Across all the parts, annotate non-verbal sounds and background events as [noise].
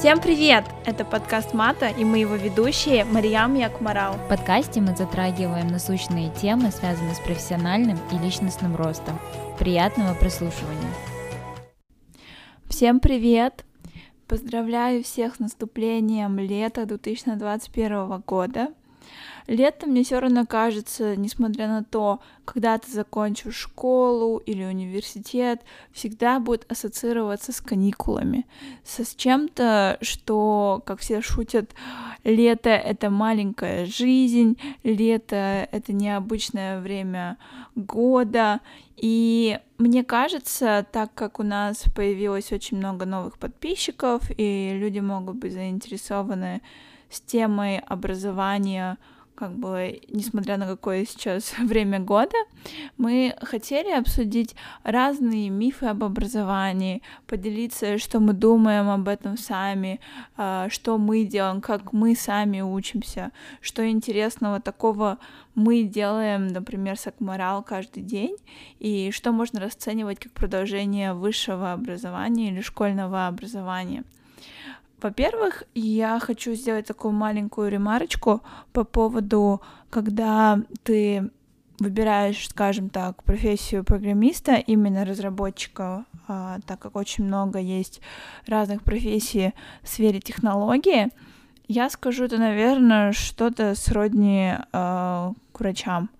Всем привет! Это подкаст Мата, и мы его ведущие Мариям Якмарал. В подкасте мы затрагиваем насущные темы, связанные с профессиональным и личностным ростом. Приятного прослушивания! Всем привет! Поздравляю всех с наступлением лета 2021 года. Лето мне все равно кажется, несмотря на то, когда ты закончишь школу или университет, всегда будет ассоциироваться с каникулами, со с чем-то, что, как все шутят, лето — это маленькая жизнь, лето — это необычное время года, и мне кажется, так как у нас появилось очень много новых подписчиков, и люди могут быть заинтересованы с темой образования как бы, несмотря на какое сейчас [laughs] время года, мы хотели обсудить разные мифы об образовании, поделиться, что мы думаем об этом сами, а, что мы делаем, как мы сами учимся, что интересного такого мы делаем, например, с Акмарал каждый день, и что можно расценивать как продолжение высшего образования или школьного образования. Во-первых, я хочу сделать такую маленькую ремарочку по поводу, когда ты выбираешь, скажем так, профессию программиста, именно разработчика, а, так как очень много есть разных профессий в сфере технологии, я скажу это, наверное, что-то сродни э, к врачам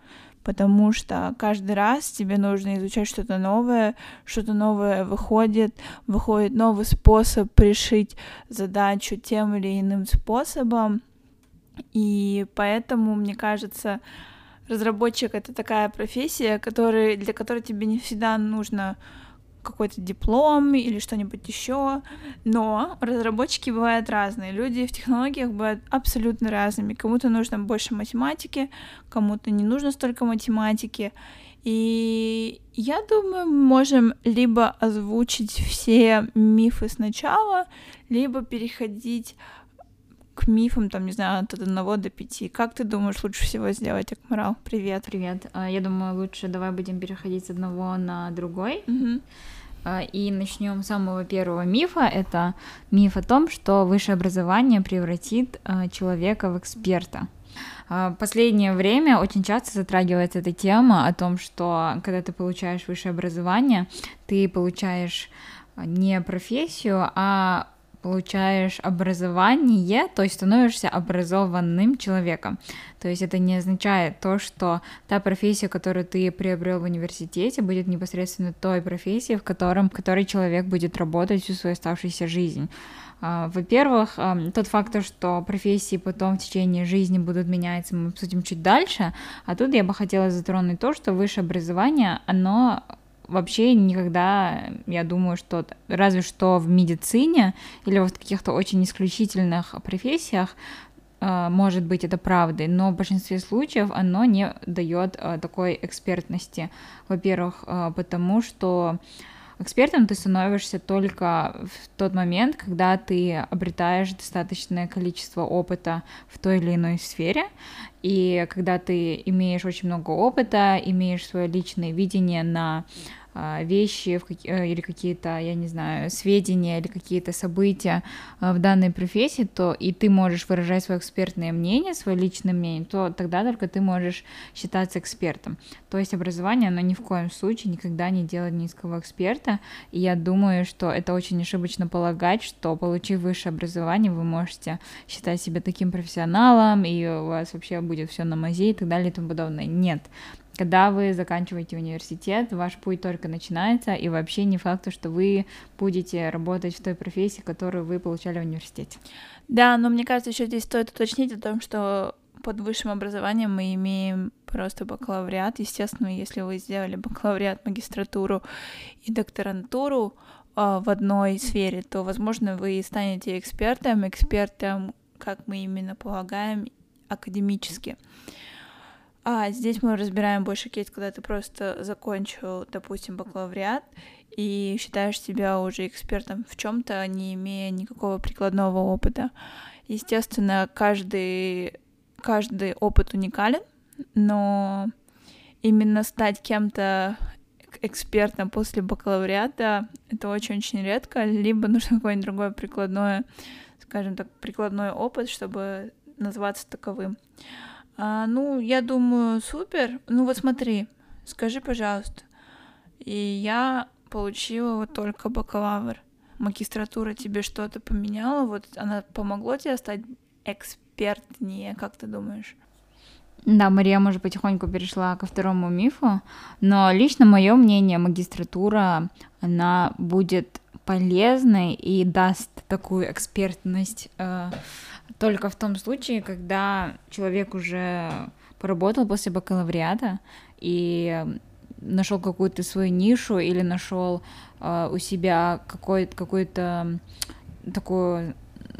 потому что каждый раз тебе нужно изучать что-то новое, что-то новое выходит, выходит новый способ решить задачу тем или иным способом, и поэтому, мне кажется, разработчик — это такая профессия, который, для которой тебе не всегда нужно какой-то диплом или что-нибудь еще, но разработчики бывают разные, люди в технологиях бывают абсолютно разными, кому-то нужно больше математики, кому-то не нужно столько математики, и я думаю, мы можем либо озвучить все мифы сначала, либо переходить к мифам, там, не знаю, от одного до пяти. Как ты думаешь, лучше всего сделать, Акмарал? Привет. Привет. А, я думаю, лучше давай будем переходить с одного на другой. Угу. И начнем с самого первого мифа. Это миф о том, что высшее образование превратит а, человека в эксперта. Последнее время очень часто затрагивается эта тема о том, что когда ты получаешь высшее образование, ты получаешь не профессию, а получаешь образование, то есть становишься образованным человеком. То есть это не означает то, что та профессия, которую ты приобрел в университете, будет непосредственно той профессией, в котором, в которой человек будет работать всю свою оставшуюся жизнь. А, во-первых, тот факт, что профессии потом в течение жизни будут меняться, мы обсудим чуть дальше, а тут я бы хотела затронуть то, что высшее образование, оно вообще никогда, я думаю, что разве что в медицине или вот в каких-то очень исключительных профессиях э, может быть это правдой, но в большинстве случаев оно не дает э, такой экспертности. Во-первых, э, потому что экспертом ты становишься только в тот момент, когда ты обретаешь достаточное количество опыта в той или иной сфере, и когда ты имеешь очень много опыта, имеешь свое личное видение на вещи в какие, э, или какие-то, я не знаю, сведения или какие-то события а, в данной профессии, то и ты можешь выражать свое экспертное мнение, свое личное мнение, то тогда только ты можешь считаться экспертом. То есть образование, оно ни в коем случае никогда не делает низкого эксперта, и я думаю, что это очень ошибочно полагать, что получив высшее образование, вы можете считать себя таким профессионалом, и у вас вообще будет все на мазе и так далее и тому подобное. Нет, когда вы заканчиваете университет, ваш путь только начинается, и вообще не факт, что вы будете работать в той профессии, которую вы получали в университете. Да, но мне кажется, еще здесь стоит уточнить о том, что под высшим образованием мы имеем просто бакалавриат. Естественно, если вы сделали бакалавриат, магистратуру и докторантуру э, в одной сфере, то, возможно, вы станете экспертом, экспертом, как мы именно полагаем, академически. А здесь мы разбираем больше кейс, когда ты просто закончил, допустим, бакалавриат и считаешь себя уже экспертом в чем-то, не имея никакого прикладного опыта. Естественно, каждый, каждый опыт уникален, но именно стать кем-то экспертом после бакалавриата это очень-очень редко, либо нужно какое-нибудь другое прикладное скажем так, прикладной опыт, чтобы называться таковым. А, ну, я думаю, супер. Ну вот смотри, скажи, пожалуйста, и я получила вот только бакалавр. Магистратура тебе что-то поменяла? Вот она помогла тебе стать экспертнее, как ты думаешь? Да, Мария, может, потихоньку перешла ко второму мифу, но лично мое мнение, магистратура, она будет полезной и даст такую экспертность э, только в том случае, когда человек уже поработал после бакалавриата и нашел какую-то свою нишу или нашел э, у себя какой-то какой-то такую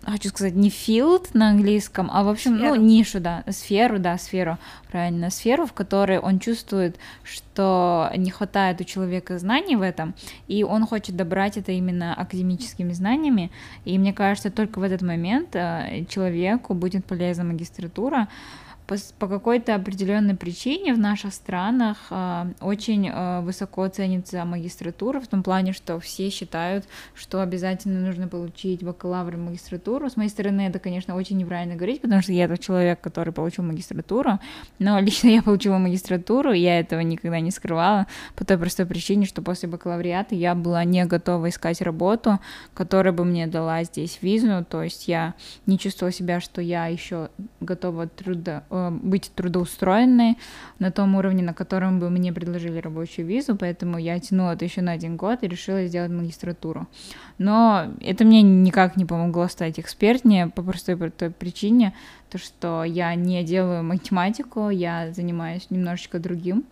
хочу сказать, не field на английском, а в общем, ну, сферу. ну, нишу, да, сферу, да, сферу, правильно, сферу, в которой он чувствует, что не хватает у человека знаний в этом, и он хочет добрать это именно академическими знаниями, и мне кажется, только в этот момент э, человеку будет полезна магистратура, по, по какой-то определенной причине в наших странах э, очень э, высоко ценится магистратура, в том плане, что все считают, что обязательно нужно получить бакалавр и магистратуру. С моей стороны, это, конечно, очень неправильно говорить, потому что я тот человек, который получил магистратуру, но лично я получила магистратуру, я этого никогда не скрывала, по той простой причине, что после бакалавриата я была не готова искать работу, которая бы мне дала здесь визу, то есть я не чувствовала себя, что я еще готова труда, э, быть трудоустроенной на том уровне, на котором бы мне предложили рабочую визу, поэтому я тянула это еще на один год и решила сделать магистратуру. Но это мне никак не помогло стать экспертнее по простой той причине, то что я не делаю математику, я занимаюсь немножечко другим,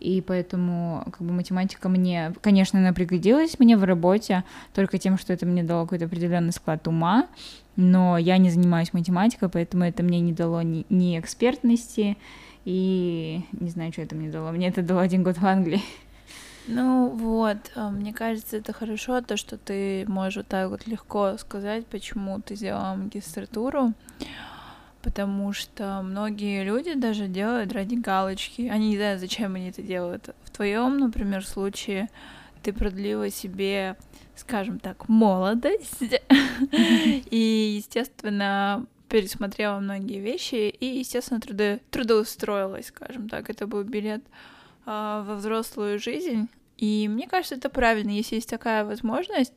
и поэтому как бы математика мне, конечно, она пригодилась мне в работе только тем, что это мне дало какой-то определенный склад ума, но я не занимаюсь математикой, поэтому это мне не дало ни, ни экспертности, и не знаю, что это мне дало. Мне это дало один год в Англии. Ну вот, а, мне кажется, это хорошо, то, что ты можешь вот так вот легко сказать, почему ты сделала магистратуру, потому что многие люди даже делают ради галочки. Они не знают, зачем они это делают. В твоем, например, случае ты продлила себе скажем так, молодость. [laughs] И, естественно, пересмотрела многие вещи и, естественно, трудо... трудоустроилась, скажем так. Это был билет э, во взрослую жизнь. И мне кажется, это правильно, если есть такая возможность.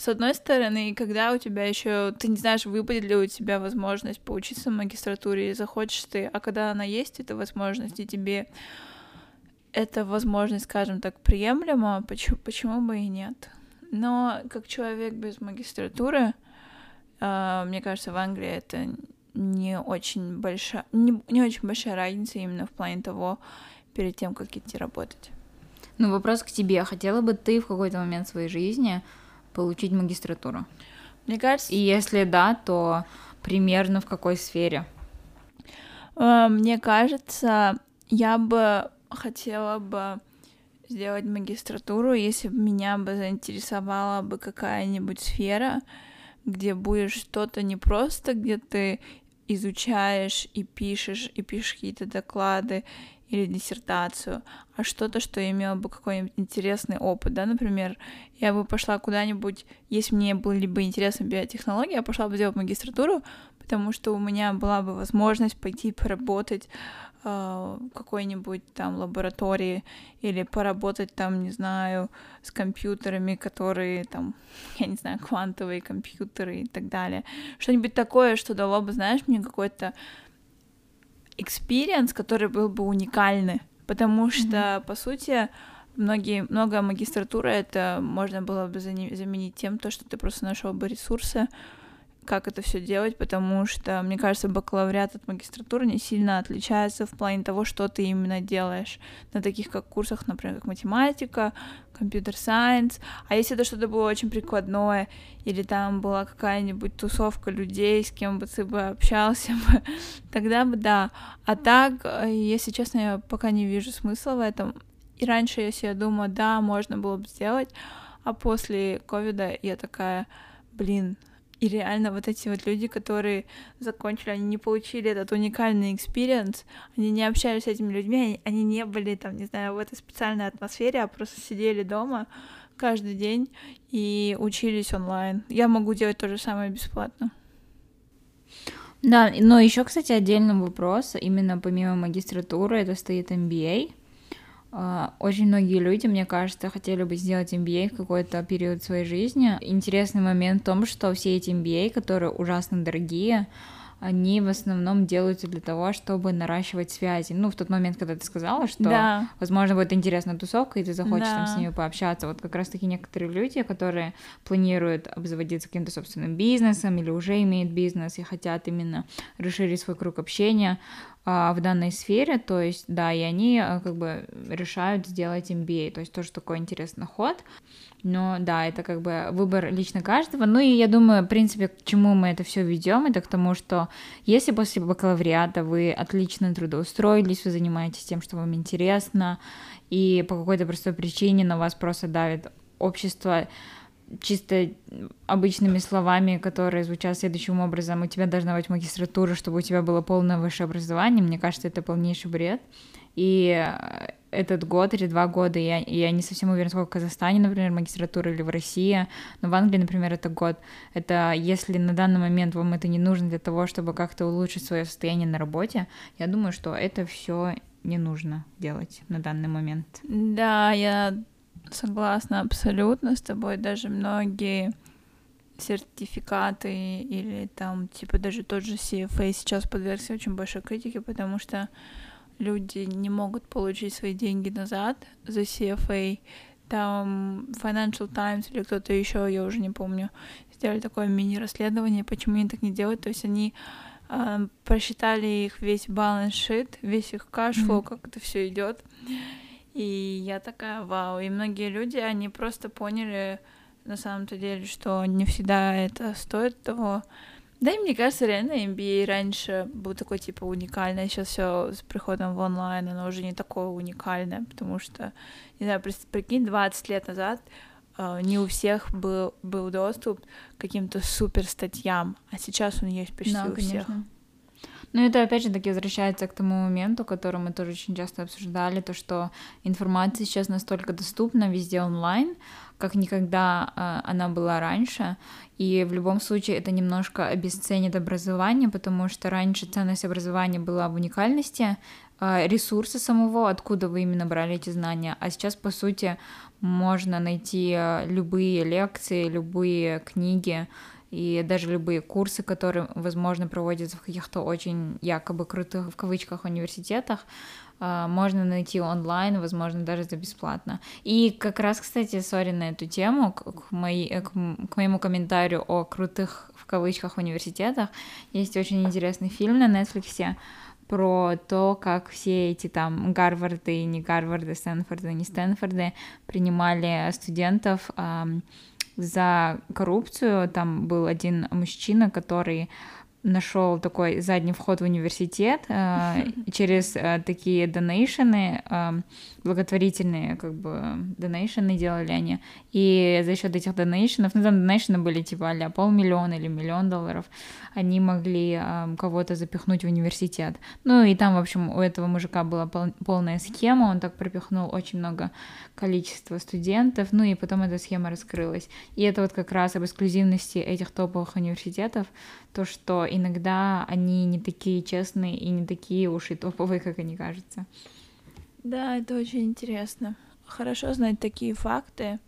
С одной стороны, когда у тебя еще, ты не знаешь, выпадет ли у тебя возможность поучиться в магистратуре, захочешь ты, а когда она есть, эта возможность, и тебе эта возможность, скажем так, приемлема, почему, почему бы и нет? Но как человек без магистратуры, э, мне кажется, в Англии это не очень большая, не, не очень большая разница именно в плане того, перед тем, как идти работать. Ну, вопрос к тебе. Хотела бы ты в какой-то момент своей жизни получить магистратуру? Мне кажется... И если да, то примерно в какой сфере? Э, мне кажется, я бы хотела бы сделать магистратуру, если бы меня бы заинтересовала бы какая-нибудь сфера, где будешь что-то не просто, где ты изучаешь и пишешь, и пишешь какие-то доклады или диссертацию, а что-то, что имело бы какой-нибудь интересный опыт, да, например, я бы пошла куда-нибудь, если мне были бы интересны биотехнологии, я пошла бы сделать магистратуру, потому что у меня была бы возможность пойти поработать э, какой-нибудь там лаборатории или поработать там, не знаю, с компьютерами, которые там, [laughs] я не знаю, квантовые компьютеры и так далее. Что-нибудь такое, что дало бы, знаешь, мне какой-то experience, который был бы уникальный, потому что, mm-hmm. по сути, многие, много магистратуры это можно было бы заменить тем, то, что ты просто нашел бы ресурсы, как это все делать, потому что, мне кажется, бакалавриат от магистратуры не сильно отличается в плане того, что ты именно делаешь на таких как курсах, например, как математика, компьютер сайенс. А если это что-то было очень прикладное, или там была какая-нибудь тусовка людей, с кем бы ты бы общался [laughs] тогда бы да. А так, если честно, я пока не вижу смысла в этом. И раньше, если я думала, да, можно было бы сделать, а после ковида я такая, блин, и реально вот эти вот люди, которые закончили, они не получили этот уникальный experience, они не общались с этими людьми, они, они не были там, не знаю, в этой специальной атмосфере, а просто сидели дома каждый день и учились онлайн. Я могу делать то же самое бесплатно. Да, но еще, кстати, отдельный вопрос, именно помимо магистратуры, это стоит MBA. А, очень многие люди, мне кажется, хотели бы сделать MBA в какой-то период своей жизни. Интересный момент в том, что все эти MBA, которые ужасно дорогие, они в основном делаются для того, чтобы наращивать связи. Ну, в тот момент, когда ты сказала, что, Да. возможно, будет интересная тусовка, и ты захочешь там с Да. ними пообщаться. Вот как раз-таки некоторые люди, которые планируют обзаводиться каким-то собственным бизнесом или уже имеют бизнес и хотят именно расширить свой круг общения в данной сфере, то есть, да, и они а, как бы решают сделать MBA, то есть тоже такой интересный ход. Но да, это как бы выбор лично каждого. Ну и я думаю, в принципе, к чему мы это все ведем, это к тому, что если после бакалавриата вы отлично трудоустроились, вы занимаетесь тем, что вам интересно, и по какой-то простой причине на вас просто давит общество чисто обычными словами, которые звучат следующим образом, у тебя должна быть магистратура, чтобы у тебя было полное высшее образование, мне кажется, это полнейший бред. И э, этот год или два года, я, я не совсем уверена, сколько в Казахстане, например, магистратура или в России, но в Англии, например, это год. Это если на данный момент вам это не нужно для того, чтобы как-то улучшить свое состояние на работе, я думаю, что это все не нужно делать на данный момент. Да, я согласна абсолютно с тобой. Даже многие сертификаты или там, типа, даже тот же CFA сейчас подвергся очень большой критике, потому что люди не могут получить свои деньги назад за CFA. Там Financial Times или кто-то еще, я уже не помню, сделали такое мини-расследование, почему они так не делают. То есть они э, просчитали их весь баланс шит, весь их кашфлоу, Мгм. как это все идет. И я такая, вау. И многие люди, они просто поняли на самом-то деле, что не всегда это стоит того. Да и мне кажется, реально MBA раньше был такой типа уникальный, сейчас все с приходом в онлайн, оно уже не такое уникальное, потому что, не знаю, прикинь, 20 лет назад э, не у всех был, был доступ к каким-то супер статьям, а сейчас он есть почти Да, у всех. Ну, это опять же таки возвращается к тому моменту, который мы тоже очень часто обсуждали, то, что информация сейчас настолько доступна везде онлайн, как никогда а, она была раньше. И в любом случае это немножко обесценит образование, потому что раньше ценность образования была в уникальности а, ресурса самого, откуда вы именно брали эти знания. А сейчас, по сути, можно найти а, любые лекции, любые книги, и даже любые курсы, которые, возможно, проводятся в каких-то очень якобы крутых, в кавычках, университетах, а, можно найти онлайн, возможно, даже за бесплатно. И как раз, кстати, сори на эту тему, к, моей- к м- к моему комментарию о крутых, в кавычках, университетах, есть очень интересный фильм на Netflix про то, как все эти там Гарварды, не Гарварды, Стэнфорды, не Стэнфорды принимали студентов за коррупцию. Там был один мужчина, который нашел такой задний вход в университет э, [laughs] через э, такие донейшены, э, благотворительные как бы донейшены делали они, и за счет этих донейшенов, ну там донейшены были типа а полмиллиона или миллион долларов, они могли э, кого-то запихнуть в университет. Ну и там, в общем, у этого мужика была пол- полная схема, он так пропихнул очень много количества студентов, ну и потом эта схема раскрылась. И это вот как раз об эксклюзивности этих топовых университетов, то, что иногда они не такие честные и не такие уж и топовые, как они кажутся. Да, это очень интересно. Хорошо знать такие факты.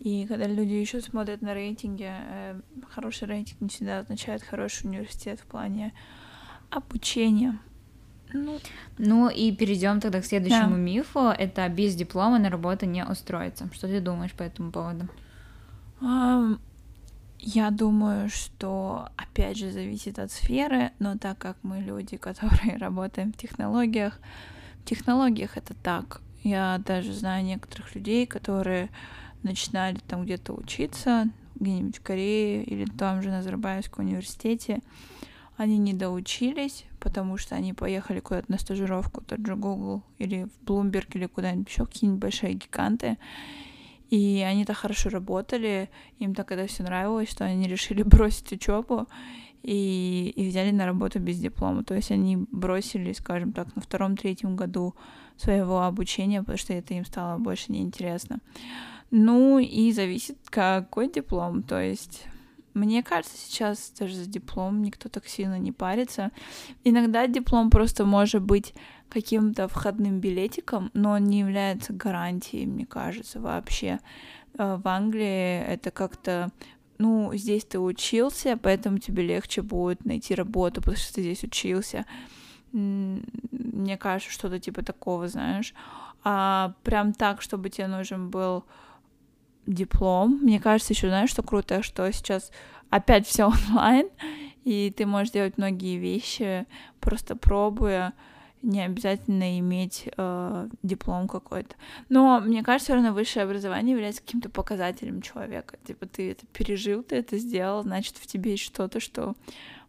И когда люди еще смотрят на рейтинги, э, хороший рейтинг не всегда означает хороший университет в плане обучения. Ну, Ну и перейдем тогда к следующему Да. мифу. Это без диплома на работу не устроиться. Что ты думаешь по этому поводу? Я думаю, что опять же зависит от сферы, но так как мы люди, [laughs] которые работаем в технологиях, в технологиях это так. Я даже знаю некоторых людей, которые начинали там где-то учиться, где-нибудь в Корее или там же на Назарбаевском университете. Они не доучились, потому что они поехали куда-то на стажировку, тот же Google или в Bloomberg или куда-нибудь еще, какие-нибудь большие гиганты. И они так хорошо работали, им так это все нравилось, что они решили [laughs] бросить учебу и, и взяли на работу без диплома. То есть они бросили, скажем так, на втором-третьем году своего обучения, потому что это им стало больше неинтересно. Ну и зависит, какой диплом. То есть мне кажется, сейчас даже за диплом никто так сильно не парится. Иногда диплом просто может быть каким-то входным билетиком, но он не является гарантией, мне кажется, вообще. Э, в Англии это как-то ну, здесь ты учился, поэтому тебе легче будет найти работу, потому что ты здесь учился. Мне кажется, что-то типа такого, знаешь. А прям так, чтобы тебе нужен был диплом. Мне кажется, еще знаешь, что круто, что сейчас опять все [laughs] онлайн, и ты можешь делать многие вещи, просто пробуя не обязательно иметь э, диплом какой-то. Но мне кажется, все равно высшее образование является каким-то показателем человека. Типа ты это пережил, ты это сделал, значит, в тебе есть что-то, что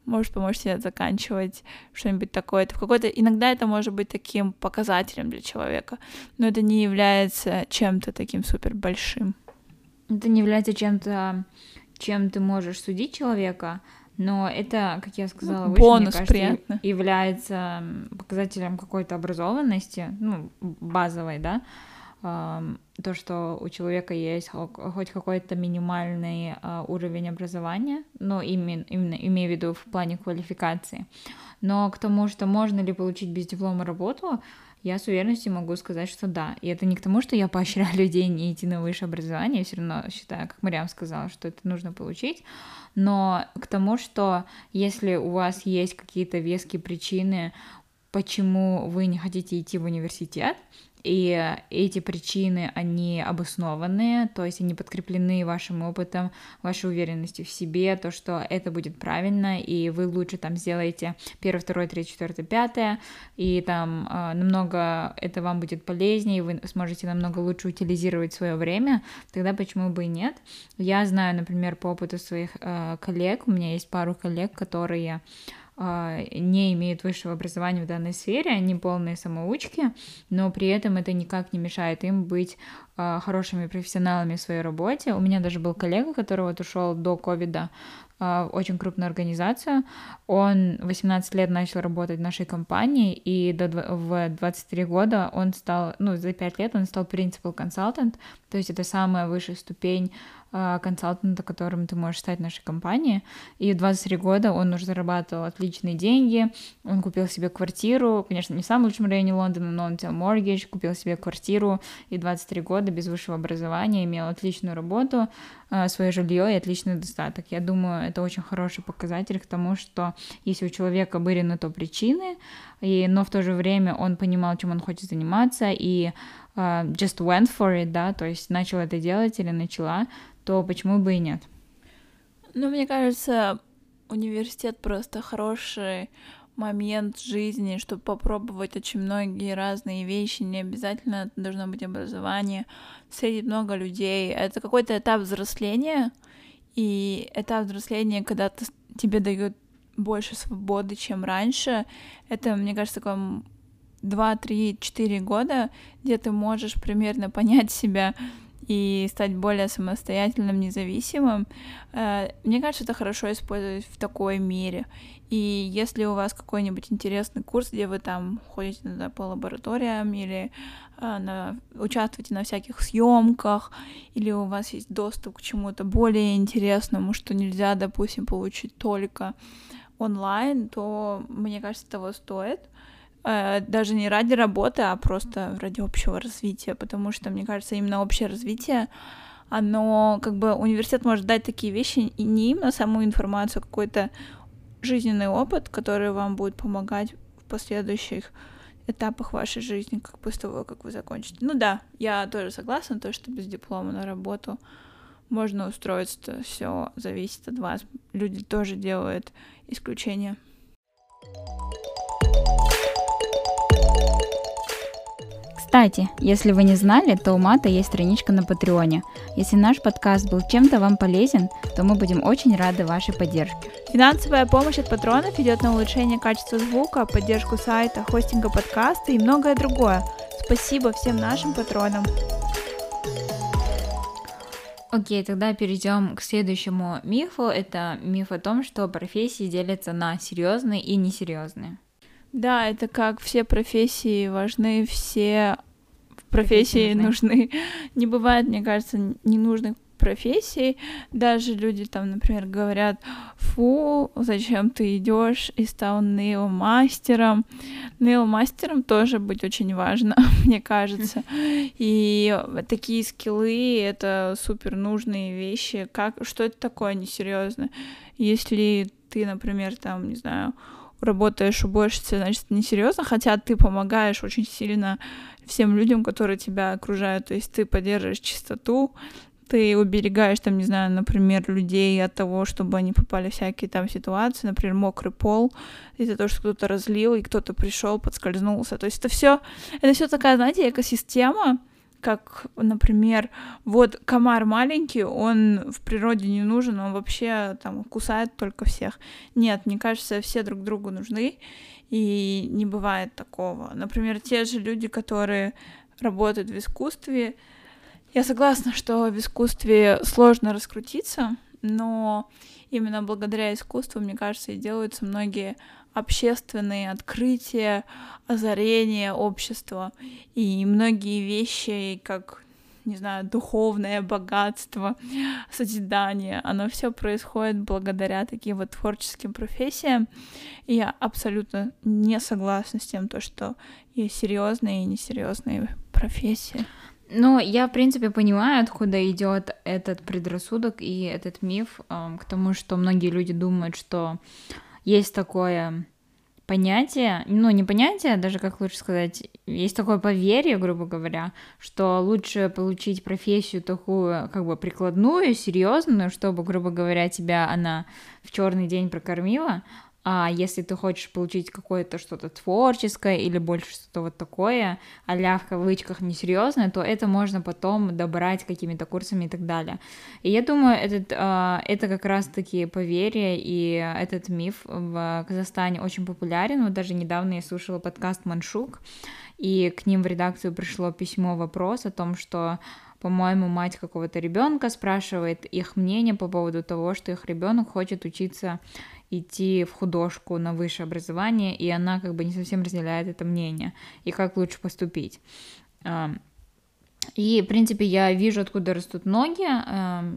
может помочь тебе заканчивать что-нибудь такое. Это в какой-то... Иногда это может быть таким показателем для человека, но это не является чем-то таким супер большим. Это не является чем-то, чем ты можешь судить человека, но это, как я сказала, ну, выше, бонус мне кажется, приятно. является показателем какой-то образованности, ну, базовой, да, то, что у человека есть хоть какой-то минимальный а, уровень образования, но именно, именно имею в виду в плане квалификации. Но к тому, что можно ли получить без диплома работу, я с уверенностью могу сказать, что да. И это не к тому, что я поощряю [laughs] людей не идти на высшее образование, я все равно считаю, как Мариам сказала, что это нужно получить, но к тому, что если у вас есть какие-то веские причины, почему вы не хотите идти в университет, и эти причины, они обоснованные, то есть они подкреплены вашим опытом, вашей уверенностью в себе, то, что это будет правильно, и вы лучше там сделаете первое, второе, третье, четвертое, пятое, и там э, намного это вам будет полезнее, и вы сможете намного лучше утилизировать свое время, тогда почему бы и нет? Я знаю, например, по опыту своих э, коллег, у меня есть пару коллег, которые не имеют высшего образования в данной сфере, они полные самоучки, но при этом это никак не мешает им быть а, хорошими профессионалами в своей работе. У меня даже был коллега, который вот ушел до ковида а, очень крупную организацию. Он 18 лет начал работать в нашей компании, и до, в 23 года он стал, ну, за 5 лет он стал принципал консультант, то есть это самая высшая ступень а, консалтанта, которым ты можешь стать в нашей компании. И в 23 года он уже зарабатывал отличные деньги, он купил себе квартиру, конечно, не в самом лучшем районе Лондона, но он взял mortgage, купил себе квартиру, и 23 года без высшего образования имел отличную работу, а, свое жилье и отличный достаток. Я думаю, это очень хороший показатель к тому, что если у человека были на то причины, и, но в то же время он понимал, чем он хочет заниматься, и uh, just went for it, да, то есть начал это делать или начала, то почему бы и нет? Ну, мне кажется, университет просто хороший момент жизни, чтобы попробовать очень многие разные вещи. Не обязательно должно быть образование, встретить много людей. Это какой-то этап взросления, и этап взросления, когда ты, тебе дают больше свободы, чем раньше. Это, мне кажется, такое 2, 3, 4 года, где ты можешь примерно понять себя и стать более самостоятельным, независимым, э, мне кажется, это хорошо использовать в такой мере. И если у вас какой-нибудь интересный курс, где вы там ходите на, по лабораториям или э, на, участвуете на всяких съемках, или у вас есть доступ к чему-то более интересному, что нельзя, допустим, получить только онлайн, то, мне кажется, того стоит. Э, даже не ради работы, а просто ради общего развития, потому что, мне кажется, именно общее развитие, оно, как бы, университет может дать такие вещи, и не именно саму информацию, а какой-то жизненный опыт, который вам будет помогать в последующих этапах вашей жизни, как после того, как вы закончите. Ну да, я тоже согласна, то, что без диплома на работу можно устроиться, все зависит от вас. Люди тоже делают исключения. Кстати, если вы не знали, то у Мата есть страничка на Патреоне. Если наш подкаст был чем-то вам полезен, то мы будем очень рады вашей поддержке. Финансовая помощь от патронов идет на улучшение качества звука, поддержку сайта, хостинга подкаста и многое другое. Спасибо всем нашим патронам. Окей, тогда перейдем к следующему мифу. Это миф о том, что профессии делятся на серьезные и несерьезные. Да, это как все профессии важны, все профессии, профессии нужны. нужны. [laughs] Не бывает, мне кажется, ненужных профессий. Даже люди там, например, говорят, фу, зачем ты идешь и стал нейл-мастером. Нейл-мастером тоже быть очень важно, [laughs] мне кажется. И такие скиллы — это супер нужные вещи. Как, что это такое несерьезно? Если ты, например, там, не знаю, работаешь уборщицей, значит, несерьезно, хотя ты помогаешь очень сильно всем людям, которые тебя окружают, то есть ты поддерживаешь чистоту, ты уберегаешь, там, не знаю, например, людей от того, чтобы они попали в всякие там ситуации, например, мокрый пол, из-за того, что кто-то разлил, и кто-то пришел, подскользнулся. То есть это все, это все такая, знаете, экосистема, как, например, вот комар маленький, он в природе не нужен, он вообще там кусает только всех. Нет, мне кажется, все друг другу нужны, и не бывает такого. Например, те же люди, которые работают в искусстве, я согласна, что в искусстве сложно раскрутиться, но именно благодаря искусству, мне кажется, и делаются многие общественные открытия, озарения общества. И многие вещи, как не знаю, духовное богатство, созидание, оно все происходит благодаря таким вот творческим профессиям. И я абсолютно не согласна с тем, то, что есть серьезные и несерьезные профессии. Ну, я, в принципе, понимаю, откуда идет этот предрассудок и этот миф э, к тому, что многие люди думают, что есть такое понятие, ну не понятие, даже как лучше сказать, есть такое поверье, грубо говоря, что лучше получить профессию такую, как бы прикладную, серьезную, чтобы, грубо говоря, тебя она в черный день прокормила, а если ты хочешь получить какое-то что-то творческое или больше что-то вот такое, а в кавычках несерьезное, то это можно потом добрать какими-то курсами и так далее. И я думаю, этот, а, это как раз-таки поверье и этот миф в Казахстане очень популярен. Вот даже недавно я слушала подкаст «Маншук», и к ним в редакцию пришло письмо-вопрос о том, что по-моему, мать какого-то ребенка спрашивает их мнение по поводу того, что их ребенок хочет учиться идти в художку на высшее образование, и она как бы не совсем разделяет это мнение, и как лучше поступить. И, в принципе, я вижу, откуда растут ноги,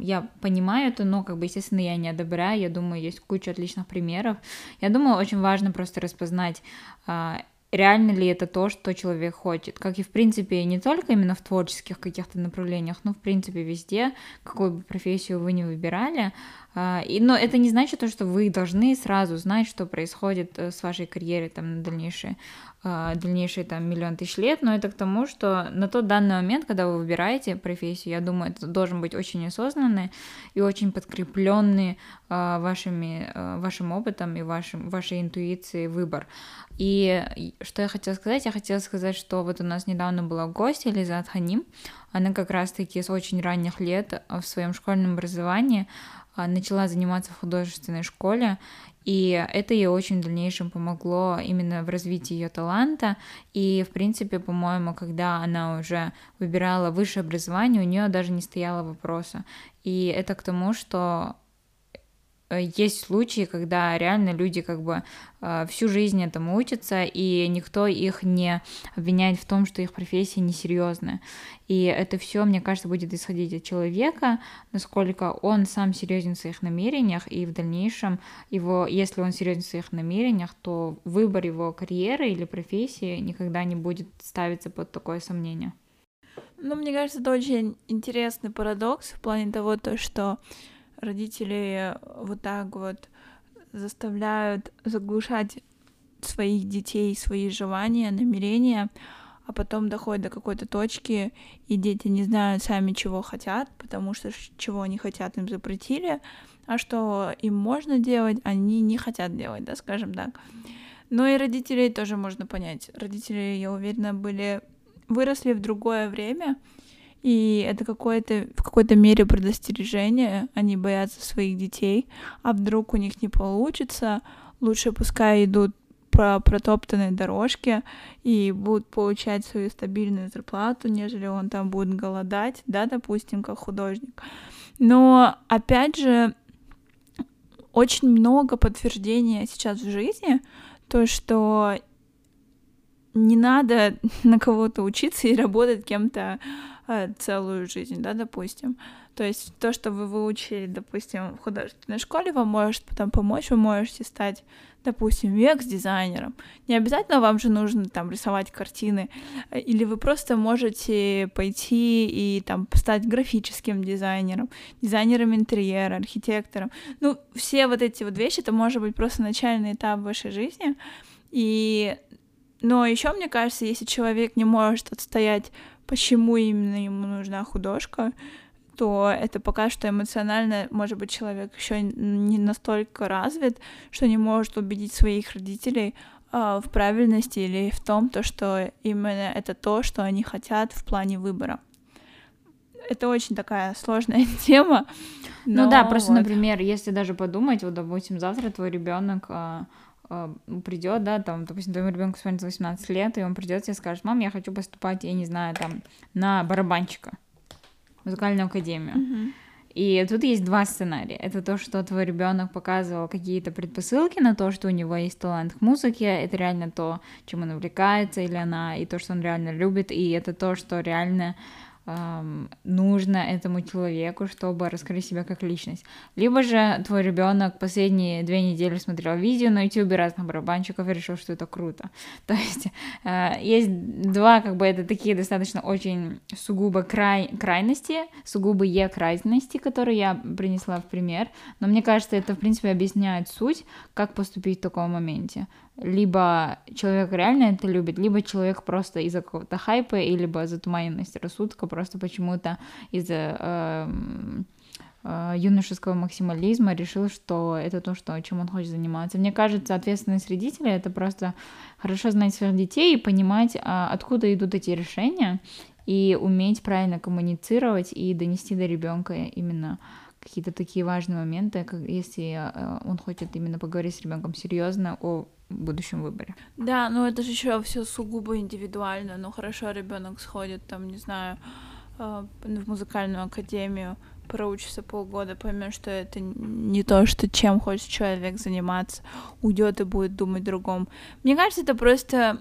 я понимаю это, но, как бы, естественно, я не одобряю, я думаю, есть куча отличных примеров. Я думаю, очень важно просто распознать а, реально ли это то, что человек хочет. Как и, в принципе, не только именно в творческих каких-то направлениях, но, в принципе, везде, какую бы профессию вы не выбирали. А, и, но это не значит то, что вы должны сразу знать, что происходит э, с вашей карьерой там на дальнейшие, а, дальнейшие там миллион тысяч лет, но это к тому, что на тот данный момент, когда вы выбираете профессию, я думаю, это должен быть очень осознанный и очень подкрепленный а, вашими, вашим опытом и вашим, вашей интуицией выбор. И что я хотела сказать? Я хотела сказать, что вот у нас недавно была гостья Лиза Ханим. Она как раз-таки с очень ранних лет в своем школьном образовании а, начала заниматься в художественной школе, и это ей очень в дальнейшем помогло именно в развитии ее таланта. И, в принципе, по-моему, когда она уже выбирала высшее образование, у нее даже не стояло вопроса. И это к тому, что есть случаи, когда реально люди как бы э, всю жизнь этому учатся, и никто их не обвиняет в том, что их профессия несерьезная. И это все, мне кажется, будет исходить от человека, насколько он сам серьезен в своих намерениях, и в дальнейшем его, если он серьезен в своих намерениях, то выбор его карьеры или профессии никогда не будет ставиться под такое сомнение. Ну, мне кажется, это очень интересный парадокс в плане того, то, что родители вот так вот заставляют заглушать своих детей, свои желания, намерения, а потом доходит до какой-то точки, и дети не знают сами, чего хотят, потому что чего они хотят, им запретили, а что им можно делать, они не хотят делать, да, скажем так. Но и родителей тоже можно понять. Родители, я уверена, были выросли в другое время, и это какое-то в какой-то мере предостережение. Они боятся своих детей, а вдруг у них не получится, лучше пускай идут по протоптанной дорожке и будут получать свою стабильную зарплату, нежели он там будет голодать, да, допустим, как художник. Но опять же, очень много подтверждения сейчас в жизни, то, что не надо [laughs] на кого-то учиться и работать кем-то целую жизнь, да, допустим. То есть то, что вы выучили, допустим, в художественной школе, вам может потом помочь, вы можете стать, допустим, векс-дизайнером. Не обязательно вам же нужно там рисовать картины, или вы просто можете пойти и там стать графическим дизайнером, дизайнером интерьера, архитектором. Ну, все вот эти вот вещи, это может быть просто начальный этап вашей жизни. И но еще мне кажется, если человек не может отстоять, почему именно ему нужна художка, то это пока что эмоционально, может быть, человек еще не настолько развит, что не может убедить своих родителей э, в правильности или в том, то, что именно это то, что они хотят в плане выбора. Это очень такая сложная [laughs] тема. Ну да, просто, вот. например, если даже подумать, вот, допустим, завтра твой ребенок э, э, придет, да, там, допустим, твоему ребенку исполнится 18 лет, и он придет и скажет, мам, я хочу поступать, я не знаю, там, на барабанщика музыкальную академию. Mm-hmm. И тут есть два сценария. Это то, что твой ребенок показывал какие-то предпосылки на то, что у него есть талант к музыке, это реально то, чем он увлекается или она, и то, что он реально любит, и это то, что реально нужно этому человеку, чтобы раскрыть себя как личность. Либо же твой ребенок последние две недели смотрел видео на YouTube разных барабанщиков и решил, что это круто. [laughs] То есть э, есть два, как бы это такие достаточно очень сугубо край, крайности, сугубые крайности, которые я принесла в пример. Но мне кажется, это в принципе объясняет суть, как поступить в таком моменте либо человек реально это любит, либо человек просто из-за какого-то хайпа, либо затуманенности рассудка, просто почему-то из-за э, э, юношеского максимализма решил, что это то, что, чем он хочет заниматься. Мне кажется, ответственность родителя — это просто хорошо знать своих детей и понимать, а, откуда идут эти решения, и уметь правильно коммуницировать и донести до ребенка именно какие-то такие важные моменты, как если э, он хочет именно поговорить с ребенком серьезно о будущем выборе. Да, но это же еще все сугубо индивидуально. Ну хорошо, ребенок сходит там, не знаю, э, в музыкальную академию, проучится полгода, поймет, что это не то, что чем хочет человек заниматься, уйдет и будет думать другом. Мне кажется, это просто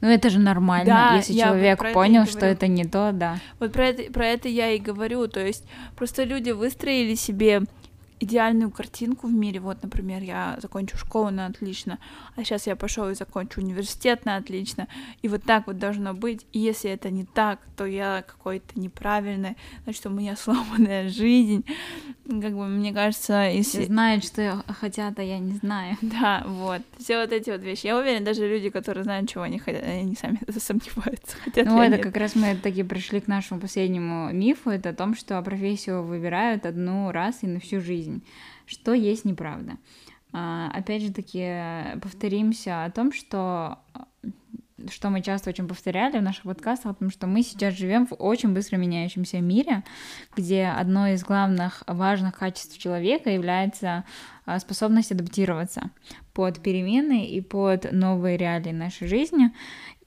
ну это же нормально, да, если человек вот понял, что это не то, да. Вот про это, про это я и говорю, то есть просто люди выстроили себе идеальную картинку в мире. Вот, например, я закончу школу на отлично, а сейчас я пошел и закончу университет на отлично. И вот так вот должно быть. И если это не так, то я какой-то неправильный, значит, у меня [laughs] сломанная жизнь. Как бы, мне кажется, если... Знают, что хотят, а я не знаю. [laughs] Да, вот. Все вот эти вот вещи. Я уверена, даже люди, которые знают, чего они хотят, они сами [laughs] сомневаются. Хотят ну, это нет. как раз мы таки пришли к нашему последнему мифу. Это о том, что профессию выбирают одну раз и на всю жизнь что есть неправда. А, опять же таки, повторимся о том, что что мы часто очень повторяли в наших подкастах, потому что мы сейчас живем в очень быстро меняющемся мире, где одно из главных важных качеств человека является а, способность адаптироваться под перемены и под новые реалии нашей жизни.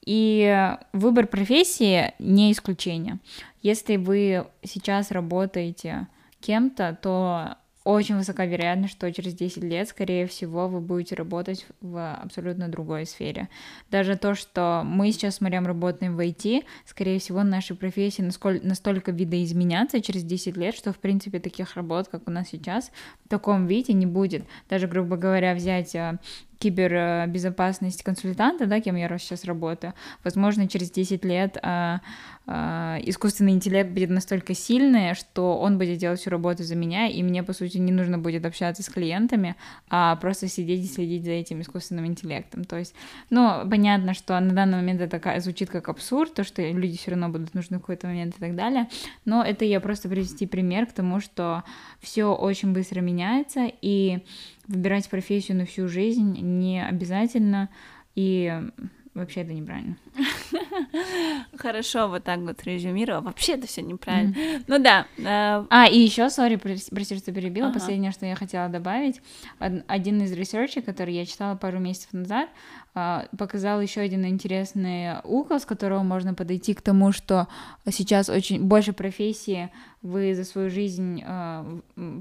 И выбор профессии не исключение. Если вы сейчас работаете кем-то, то очень высока вероятность, что через 10 лет, скорее всего, вы будете работать в абсолютно другой сфере. Даже то, что мы сейчас с Мариам работаем в IT, скорее всего, наши профессии насколько, настолько видоизменятся через 10 лет, что, в принципе, таких работ, как у нас сейчас, в таком виде не будет. Даже, грубо говоря, взять э, кибербезопасность консультанта, да, кем я сейчас работаю, возможно, через 10 лет а, а, искусственный интеллект будет настолько сильный, что он будет делать всю работу за меня, и мне, по сути, не нужно будет общаться с клиентами, а просто сидеть и следить за этим искусственным интеллектом. То есть, ну, понятно, что на данный момент это звучит как абсурд, то, что люди все равно будут нужны в какой-то момент и так далее, но это я просто привести пример к тому, что все очень быстро меняется, и выбирать профессию на всю жизнь не обязательно, и вообще это неправильно. Хорошо, вот так вот резюмировала. Вообще это все неправильно. Mm-hmm. Ну да. Э... А, и еще, sorry, прости, что перебила. Ага. Последнее, что я хотела добавить. Один из research ей, который я читала пару месяцев назад, а, показал еще один интересный угол, с которого можно подойти к тому, что сейчас очень больше профессии вы за свою жизнь э,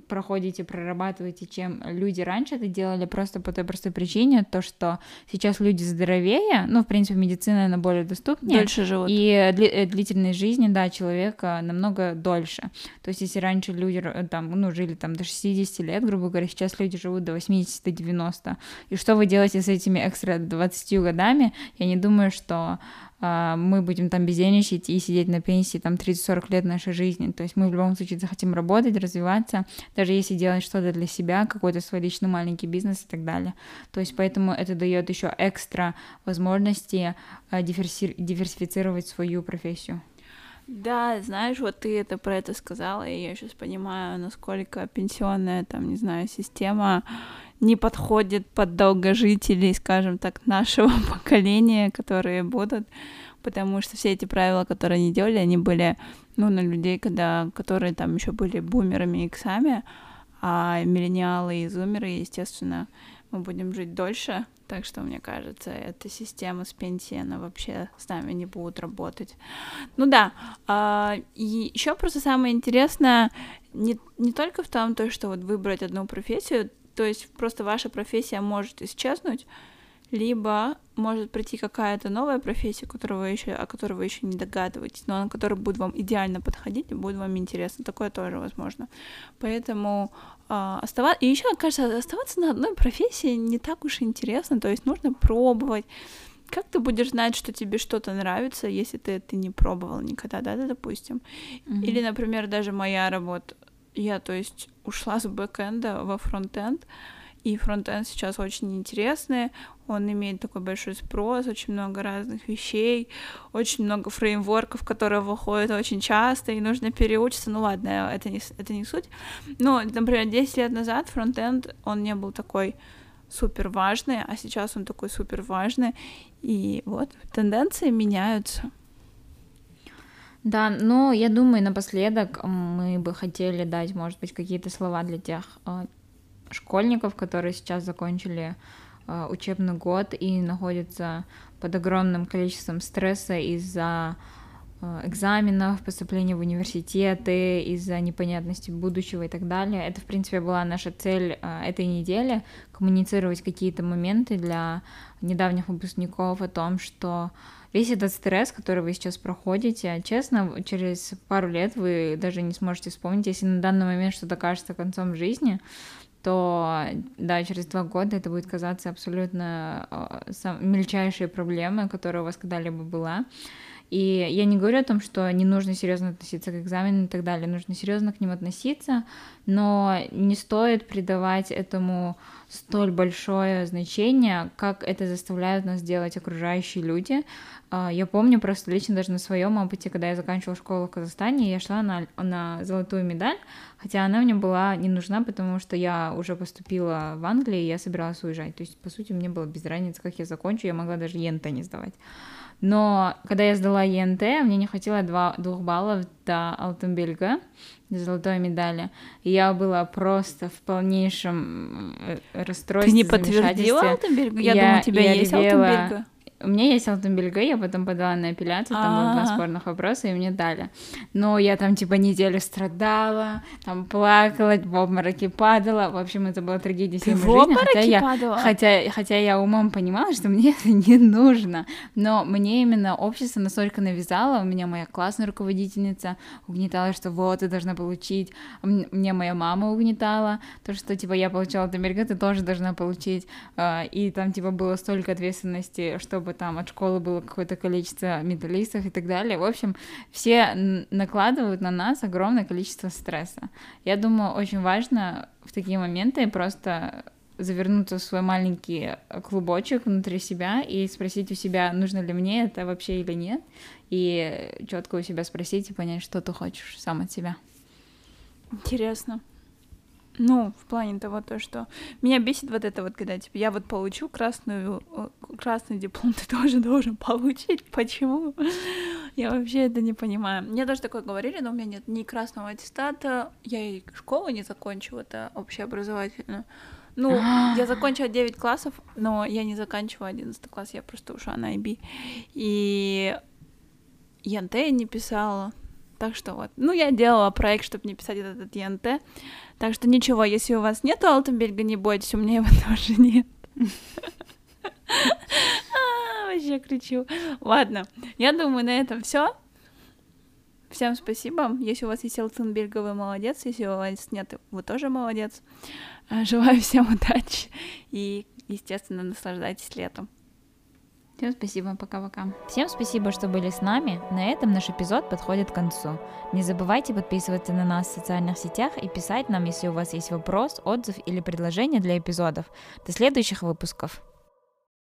проходите, прорабатываете, чем люди раньше это делали, просто по той простой причине, то, что сейчас люди здоровее, ну, в принципе, медицина, она более доступна, комфортнее. Дольше живут. И дли- длительность жизни, да, человека намного дольше. То есть, если раньше люди там, ну, жили там до 60 лет, грубо говоря, сейчас люди живут до 80-90. И что вы делаете с этими экстра 20 годами? Я не думаю, что мы будем там бездельничать и сидеть на пенсии там 30-40 лет нашей жизни. То есть мы в любом случае захотим работать, развиваться, даже если делать что-то для себя, какой-то свой личный маленький бизнес и так далее. То есть поэтому это дает еще экстра возможности а, диверси- диверсифицировать свою профессию. Да, знаешь, вот ты это про это сказала, и я сейчас понимаю, насколько пенсионная, там, не знаю, система не подходит под долгожителей, скажем так, нашего [laughs] поколения, которые будут, потому что все эти правила, которые они делали, они были, ну, на людей, когда, которые там еще были бумерами и иксами, а миллениалы и зумеры, естественно, мы будем жить дольше, так что, мне кажется, эта система с пенсией, она вообще с нами не будет работать. Ну да, а, и еще просто самое интересное, не, не только в том, то, что вот выбрать одну профессию, то есть просто ваша профессия может исчезнуть, либо может прийти какая-то новая профессия, которую вы еще, о которой вы еще не догадываетесь, но на которая будет вам идеально подходить и будет вам интересно. Такое тоже возможно. Поэтому э, оставаться... И еще, кажется, оставаться на одной профессии не так уж и интересно, то есть нужно пробовать. Как ты будешь знать, что тебе что-то нравится, если ты это не пробовал никогда, да, допустим? Mm-hmm. Или, например, даже моя работа, я, то есть, ушла с бэкэнда во фронтенд, и фронтенд сейчас очень интересный, он имеет такой большой спрос, очень много разных вещей, очень много фреймворков, которые выходят очень часто, и нужно переучиться, ну ладно, это не, это не суть. Но, например, 10 лет назад фронтенд, он не был такой супер важный, а сейчас он такой супер важный, и вот тенденции меняются. Да, но я думаю, напоследок мы бы хотели дать, может быть, какие-то слова для тех э, школьников, которые сейчас закончили э, учебный год и находятся под огромным количеством стресса из-за э, экзаменов, поступления в университеты, из-за непонятности будущего и так далее. Это, в принципе, была наша цель этой недели — коммуницировать какие-то моменты для недавних выпускников о том, что весь этот стресс, который вы сейчас проходите, честно, через пару лет вы даже не сможете вспомнить, если на данный момент что-то кажется концом жизни, то да, через два года это будет казаться абсолютно э, мельчайшей проблемой, которая у вас когда-либо была. И я не говорю о том, что не нужно серьезно относиться к экзаменам и так далее, нужно серьезно к ним относиться, но не стоит придавать этому столь большое значение, как это заставляют нас делать окружающие люди. А, я помню просто лично даже на своем опыте, когда я заканчивала школу в Казахстане, я шла на, на золотую медаль, хотя она мне была не нужна, потому что я уже поступила в Англию, и я собиралась уезжать. То есть, по сути, мне было без разницы, как я закончу, я могла даже ЕНТ не сдавать. Но когда я сдала ЕНТ, мне не хватило два, двух баллов до Алтенбельга, до золотой медали. И я была просто в полнейшем э, расстройстве. Ты не подтвердила Алтенбельга? Я, я думаю, у тебя я есть ревела... Алтенбельга. У меня есть Алтенбельга, я потом подала на апелляцию, там было два спорных вопроса, и мне дали. Но я там типа неделю страдала, там плакала, в обмороке падала. В общем, это была трагедия всей моей жизни. Хотя я, хотя, хотя я умом понимала, что мне [laughs] это не нужно. Но мне именно общество настолько навязало, у меня моя классная руководительница угнетала, что вот, ты должна получить. Мне моя мама угнетала, то, что типа я получала Алтенбельга, ты тоже должна получить. А, и там типа было столько ответственности, чтобы чтобы там от школы было какое-то количество медалистов и так далее. В общем, все накладывают на нас огромное количество стресса. Я думаю, очень важно в такие моменты просто завернуться в свой маленький клубочек внутри себя и спросить у себя, нужно ли мне это вообще или нет, и четко у себя спросить и понять, что ты хочешь сам от себя. Интересно. Ну, в плане того, то, что меня бесит вот это вот, когда типа я вот получу красную, красный диплом, [laughs] ты тоже должен получить. Почему? Я вообще это не понимаю. Мне тоже такое говорили, но у меня нет ни красного аттестата, я и школу не закончила, это общеобразовательную. Ну, [gasps] я закончила 9 классов, но я не заканчивала 11 класс, я просто ушла на IB. И ЕНТ я не писала, так что вот. Ну, я делала проект, чтобы не писать этот ЕНТ. Так что ничего, если у вас нет Алтенберга, не бойтесь, у меня его [laughs] тоже нет. [laughs] А, вообще кричу. Ладно, я думаю, на этом все. Всем спасибо. Если у вас есть Элцинберга, вы молодец. Если у вас нет, вы тоже молодец. Желаю всем удачи и, естественно, наслаждайтесь летом. Всем спасибо, пока-пока. Всем спасибо, что были с нами. На этом наш эпизод подходит к концу. Не забывайте подписываться на нас в социальных сетях и писать нам, если у вас есть вопрос, отзыв или предложение для эпизодов. До следующих выпусков.